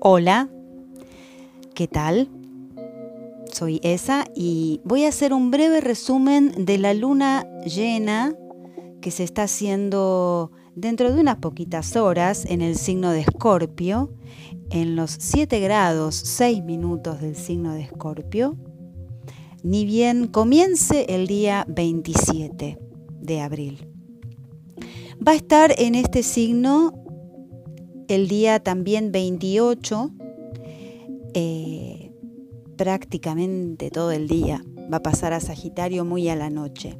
Hola, ¿qué tal? Soy Esa y voy a hacer un breve resumen de la luna llena que se está haciendo dentro de unas poquitas horas en el signo de Escorpio, en los 7 grados 6 minutos del signo de Escorpio, ni bien comience el día 27 de abril. Va a estar en este signo el día también 28, eh, prácticamente todo el día. Va a pasar a Sagitario muy a la noche.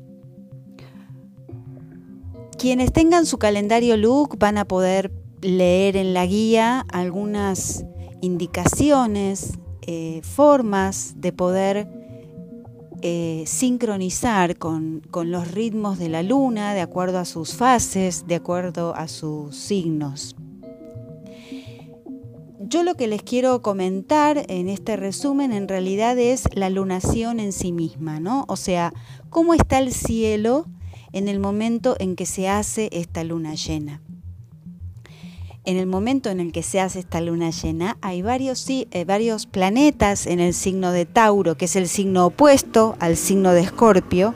Quienes tengan su calendario look van a poder leer en la guía algunas indicaciones, eh, formas de poder eh, sincronizar con, con los ritmos de la luna, de acuerdo a sus fases, de acuerdo a sus signos. Yo lo que les quiero comentar en este resumen en realidad es la lunación en sí misma, ¿no? O sea, cómo está el cielo en el momento en que se hace esta luna llena. En el momento en el que se hace esta luna llena hay varios, eh, varios planetas en el signo de Tauro, que es el signo opuesto al signo de Escorpio,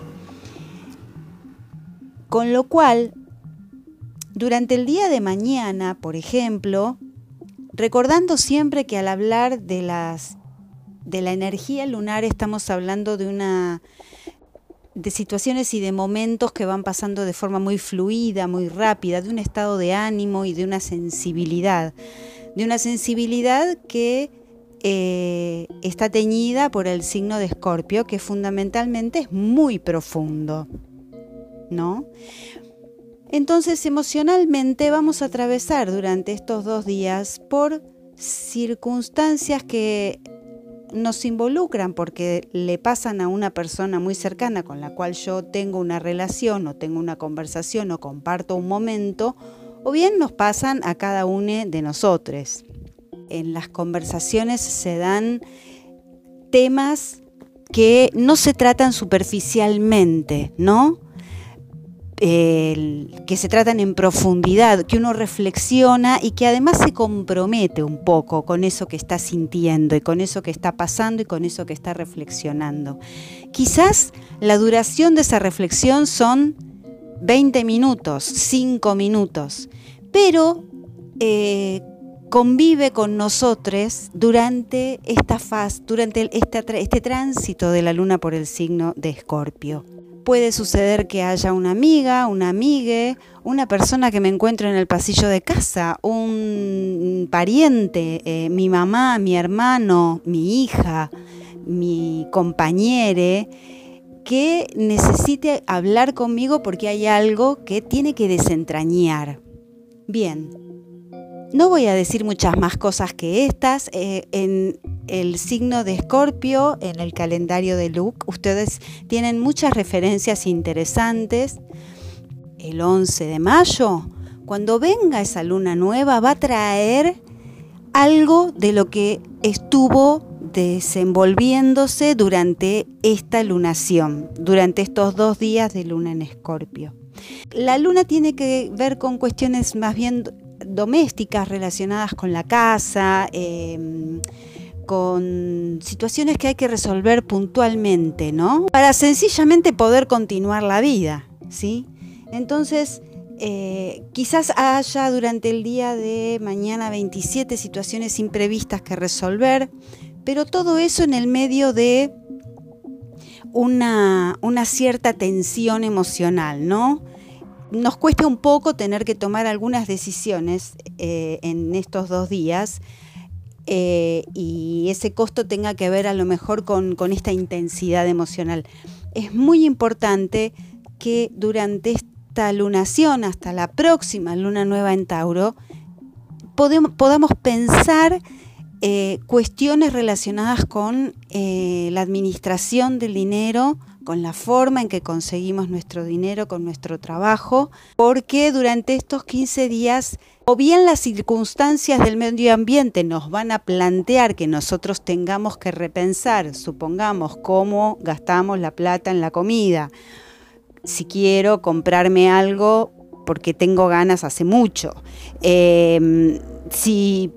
con lo cual durante el día de mañana, por ejemplo, recordando siempre que al hablar de las de la energía lunar estamos hablando de una de situaciones y de momentos que van pasando de forma muy fluida, muy rápida, de un estado de ánimo y de una sensibilidad, de una sensibilidad que eh, está teñida por el signo de Escorpio, que fundamentalmente es muy profundo, ¿no? Entonces emocionalmente vamos a atravesar durante estos dos días por circunstancias que nos involucran porque le pasan a una persona muy cercana con la cual yo tengo una relación o tengo una conversación o comparto un momento, o bien nos pasan a cada uno de nosotros. En las conversaciones se dan temas que no se tratan superficialmente, ¿no? Que se tratan en profundidad, que uno reflexiona y que además se compromete un poco con eso que está sintiendo y con eso que está pasando y con eso que está reflexionando. Quizás la duración de esa reflexión son 20 minutos, 5 minutos, pero eh, convive con nosotros durante esta fase, durante este, este tránsito de la luna por el signo de Escorpio. Puede suceder que haya una amiga, una amigue, una persona que me encuentro en el pasillo de casa, un pariente, eh, mi mamá, mi hermano, mi hija, mi compañere, que necesite hablar conmigo porque hay algo que tiene que desentrañar. Bien, no voy a decir muchas más cosas que estas. Eh, en el signo de Escorpio, en el calendario de Luke, ustedes tienen muchas referencias interesantes. El 11 de mayo, cuando venga esa luna nueva, va a traer algo de lo que estuvo desenvolviéndose durante esta lunación, durante estos dos días de luna en Escorpio. La luna tiene que ver con cuestiones más bien domésticas relacionadas con la casa, em, con situaciones que hay que resolver puntualmente, ¿no? Para sencillamente poder continuar la vida, ¿sí? Entonces, eh, quizás haya durante el día de mañana 27 situaciones imprevistas que resolver, pero todo eso en el medio de una, una cierta tensión emocional, ¿no? Nos cuesta un poco tener que tomar algunas decisiones eh, en estos dos días eh, y ese costo tenga que ver a lo mejor con, esta intensidad emocional. Es muy importante que durante esta lunación, hasta la próxima luna nueva en Tauro, podamos pensar eh, cuestiones relacionadas con la administración del dinero, con la forma en que conseguimos nuestro dinero, con nuestro trabajo, porque durante estos 15 días o bien las circunstancias del medio ambiente nos van a plantear que nosotros tengamos que repensar, supongamos, cómo gastamos la plata en la comida. Si quiero comprarme algo porque tengo ganas hace mucho. Em, si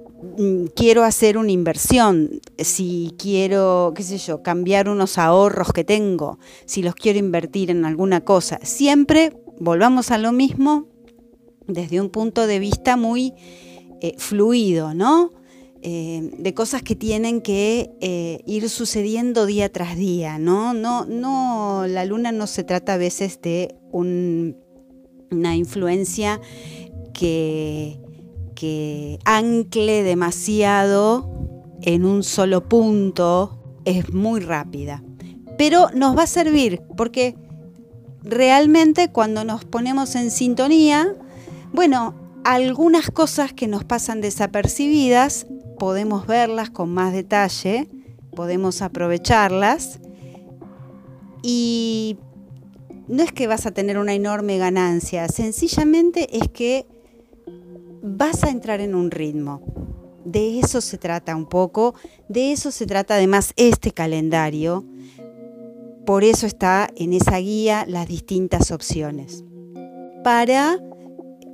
quiero hacer una inversión, si quiero, qué sé yo, cambiar unos ahorros que tengo, si los quiero invertir en alguna cosa. Siempre volvamos a lo mismo desde un punto de vista muy eh, fluido, ¿no? Eh, de cosas que tienen que eh, ir sucediendo día tras día, ¿no? No, no, la luna no se trata a veces de una influencia que, que ancle demasiado en un solo punto, es muy rápida. Pero nos va a servir porque realmente cuando nos ponemos en sintonía, bueno, algunas cosas que nos pasan desapercibidas podemos verlas con más detalle, podemos aprovecharlas y no es que vas a tener una enorme ganancia, sencillamente es que vas a entrar en un ritmo. De eso se trata un poco, de eso se trata además este calendario. Por eso está en esa guía las distintas opciones. Para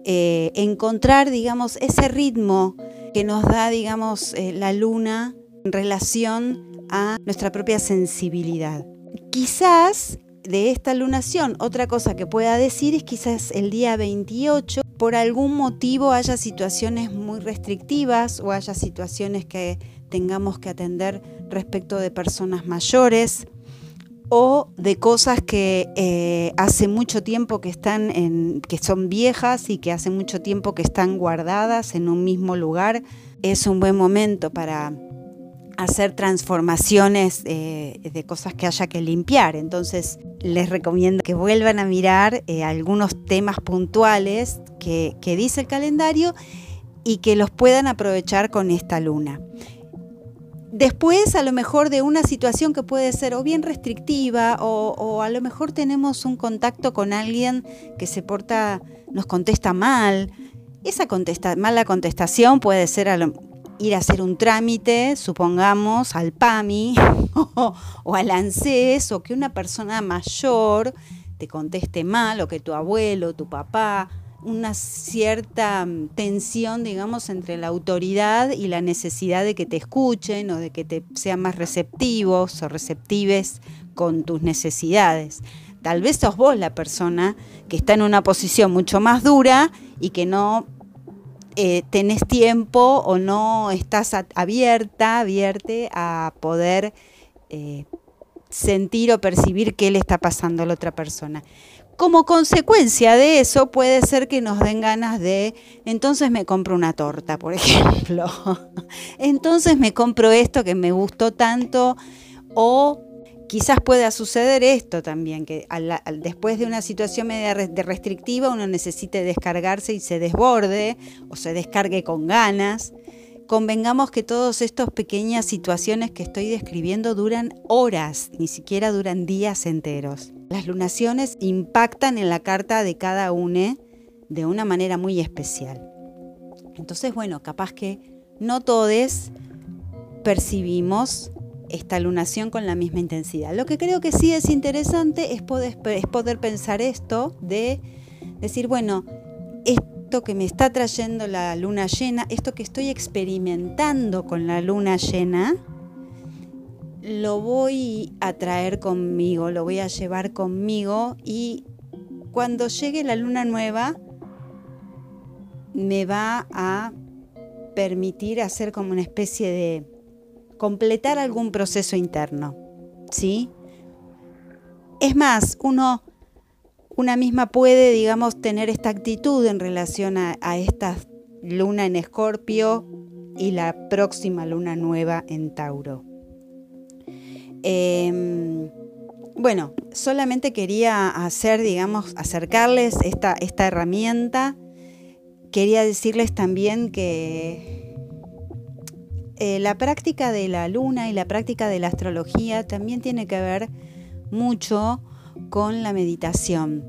eh, encontrar, digamos, ese ritmo que nos da, digamos, eh, la luna en relación a nuestra propia sensibilidad. Quizás de esta lunación, otra cosa que pueda decir es quizás el día 28 por algún motivo haya situaciones muy restrictivas o haya situaciones que tengamos que atender respecto de personas mayores o de cosas que eh, hace mucho tiempo que están en, que son viejas y que hace mucho tiempo que están guardadas en un mismo lugar. Es un buen momento para hacer transformaciones eh, de cosas que haya que limpiar. Entonces les recomiendo que vuelvan a mirar eh, algunos temas puntuales que dice el calendario y que los puedan aprovechar con esta luna. Después, a lo mejor de una situación que puede ser o bien restrictiva o, a lo mejor tenemos un contacto con alguien que se porta, nos contesta mal. Esa mala contestación puede ser ir a hacer un trámite, supongamos, al PAMI o, al ANSES o que una persona mayor te conteste mal o que tu abuelo, tu papá una cierta mm, tensión, digamos, entre la autoridad y la necesidad de que te escuchen o de que te sean más receptivos o receptives con tus necesidades. Tal vez sos vos la persona que está en una posición mucho más dura y que no eh, tenés tiempo o no estás abierta, abierte a poder eh, sentir o percibir qué le está pasando a la otra persona como consecuencia de eso puede ser que nos den ganas de, entonces me compro una torta, por ejemplo. entonces me compro esto que me gustó tanto o quizás pueda suceder esto también, que después de una situación media de restrictiva uno necesite descargarse y se desborde o se descargue con ganas. Convengamos que todas estas pequeñas situaciones que estoy describiendo duran horas, ni siquiera duran días enteros. Las lunaciones impactan en la carta de cada uno de una manera muy especial. Entonces, bueno, capaz que no todos percibimos esta lunación con la misma intensidad. Lo que creo que sí es interesante es poder, es poder pensar esto de decir, bueno, esto que me está trayendo la luna llena, esto que estoy experimentando con la luna llena, lo voy a traer conmigo, lo voy a llevar conmigo y cuando llegue la luna nueva me va a permitir hacer como una especie de completar algún proceso interno, ¿sí? Es más, uno, una misma puede, digamos, tener esta actitud en relación a, esta luna en Escorpio y la próxima luna nueva en Tauro. Em, bueno, solamente quería hacer, digamos, acercarles esta, esta herramienta. Quería decirles también que eh, la práctica de la luna y la práctica de la astrología también tiene que ver mucho con la meditación.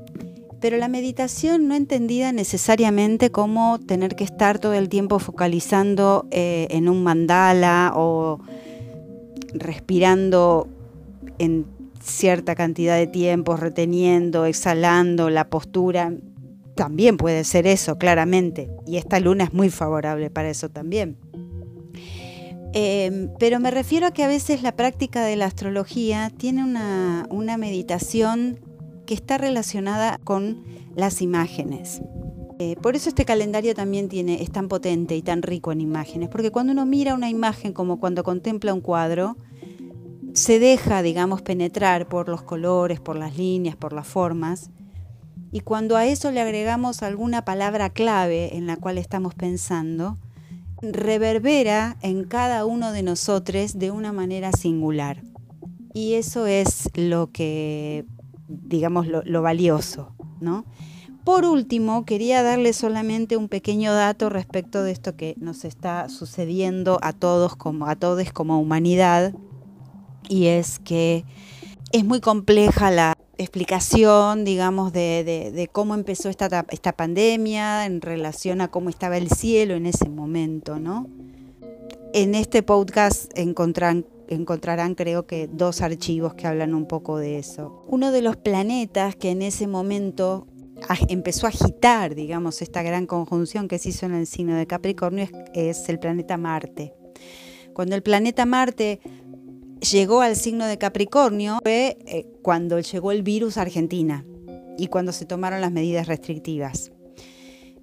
Pero la meditación no entendida necesariamente como tener que estar todo el tiempo focalizando eh, en un mandala o respirando en cierta cantidad de tiempo, reteniendo, exhalando la postura, también puede ser eso, claramente. Y esta luna es muy favorable para eso también. Em, pero me refiero a que a veces la práctica de la astrología tiene una, una meditación que está relacionada con las imágenes. Eh, por eso este calendario también tiene, es tan potente y tan rico en imágenes, porque cuando uno mira una imagen como cuando contempla un cuadro, se deja, digamos, penetrar por los colores, por las líneas, por las formas, y cuando a eso le agregamos alguna palabra clave en la cual estamos pensando, reverbera en cada uno de nosotros de una manera singular. Y eso es lo que, digamos, lo, valioso, ¿no? Por último, quería darle solamente un pequeño dato respecto de esto que nos está sucediendo a todos como a todos como humanidad y es que es muy compleja la explicación, digamos, de, cómo empezó esta, esta pandemia en relación a cómo estaba el cielo en ese momento, ¿no? En este podcast encontrarán, encontrarán creo que dos archivos que hablan un poco de eso. Uno de los planetas que en ese momento empezó a agitar, digamos, esta gran conjunción que se hizo en el signo de Capricornio es, el planeta Marte. Cuando el planeta Marte llegó al signo de Capricornio fue eh, cuando llegó el virus a Argentina y cuando se tomaron las medidas restrictivas.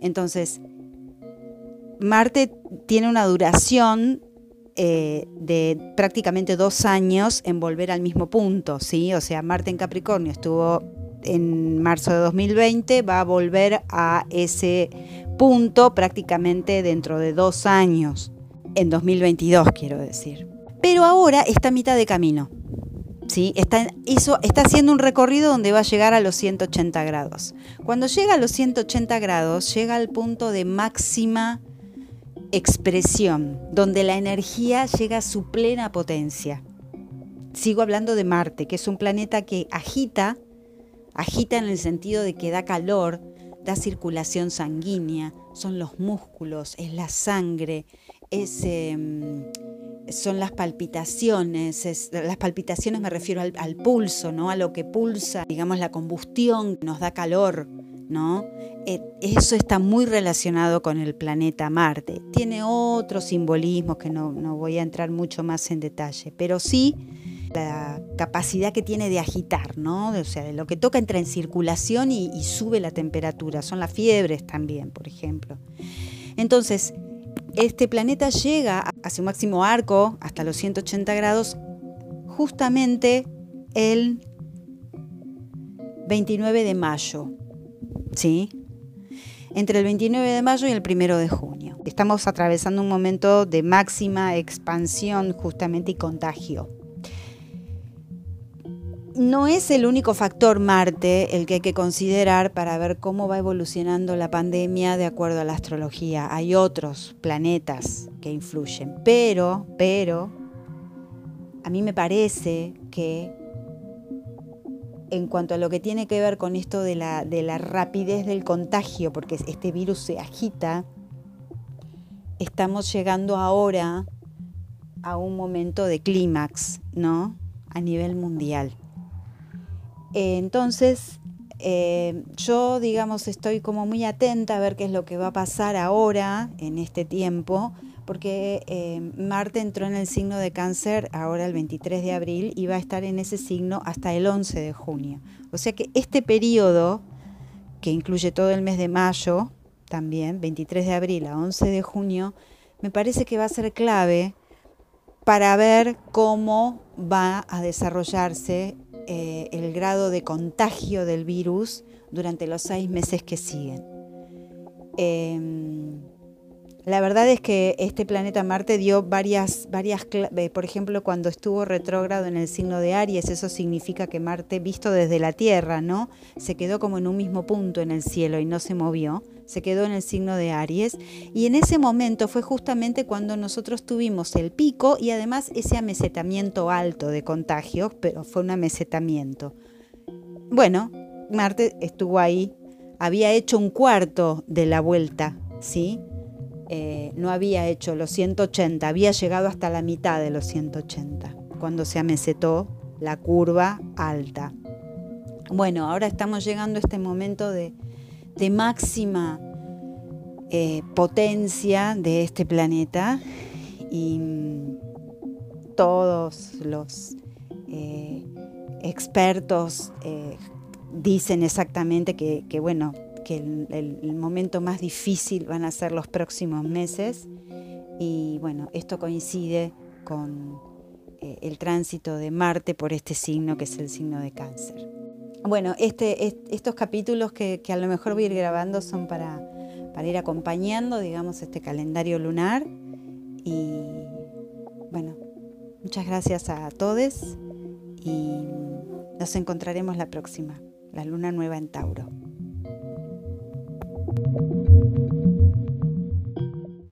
Entonces, Marte tiene una duración eh, de prácticamente dos años en volver al mismo punto, ¿sí? O sea, Marte en Capricornio estuvo en marzo de 2020 va a volver a ese punto prácticamente dentro de dos años, en 2022 quiero decir. Pero ahora está a mitad de camino. ¿sí? Está, está haciendo un recorrido donde va a llegar a los 180 grados. Cuando llega a los 180 grados, llega al punto de máxima expresión, donde la energía llega a su plena potencia. Sigo hablando de Marte, que es un planeta que agita Agita en el sentido de que da calor, da circulación sanguínea, son los músculos, es la sangre, es, em, son las palpitaciones. las palpitaciones me refiero al, pulso, ¿no? a lo que pulsa, digamos, la combustión, nos da calor. ¿No? Eh, eso está muy relacionado con el planeta Marte. Tiene otros simbolismos que no, no voy a entrar mucho más en detalle, pero sí la capacidad que tiene de agitar, ¿no? O sea, de lo que toca entra en circulación y, sube la temperatura. Son las fiebres también, por ejemplo. Entonces, este planeta llega a su máximo arco, hasta los 180 grados, justamente el 29 de mayo, ¿sí? Entre el 29 de mayo y el 1 de junio. Estamos atravesando un momento de máxima expansión justamente y contagio no es el único factor Marte el que hay que considerar para ver cómo va evolucionando la pandemia de acuerdo a la astrología. Hay otros planetas que influyen, pero, pero, a mí me parece que en cuanto a lo que tiene que ver con esto de la, de la rapidez del contagio, porque este virus se agita, estamos llegando ahora a un momento de clímax, ¿no? A nivel mundial. Eh, entonces, eh, yo, digamos, estoy como muy atenta a ver qué es lo que va a pasar ahora, en este tiempo, porque eh, Marte entró en el signo de cáncer ahora el 23 de abril y va a estar en ese signo hasta el 11 de junio. O sea que este periodo, que incluye todo el mes de mayo, también, 23 de abril a 11 de junio, me parece que va a ser clave para ver cómo va a desarrollarse eh, el grado de contagio del virus durante los seis meses que siguen. Em, la verdad es que este planeta Marte dio varias, varias, eh, por ejemplo, cuando estuvo retrógrado en el signo de Aries, eso significa que Marte, visto desde la Tierra, ¿no? Se quedó como en un mismo punto en el cielo y no se movió se quedó en el signo de Aries y en ese momento fue justamente cuando nosotros tuvimos el pico y además ese amesetamiento alto de contagios, pero fue un amesetamiento. Bueno, Marte estuvo ahí, había hecho un cuarto de la vuelta, ¿sí? Eh, no había hecho los 180, había llegado hasta la mitad de los 180, cuando se amesetó la curva alta. Bueno, ahora estamos llegando a este momento de, de máxima eh, potencia de este planeta y mm, todos los eh, expertos dicen exactamente que, bueno, que el, momento más difícil van a ser los próximos meses y bueno, esto coincide con eh, el tránsito de Marte por este signo que es el signo de cáncer. Bueno, este, estos capítulos que, a lo mejor voy a ir grabando son para, para ir acompañando, digamos, este calendario lunar y bueno, muchas gracias a todos y nos encontraremos la próxima, la luna nueva en Tauro. you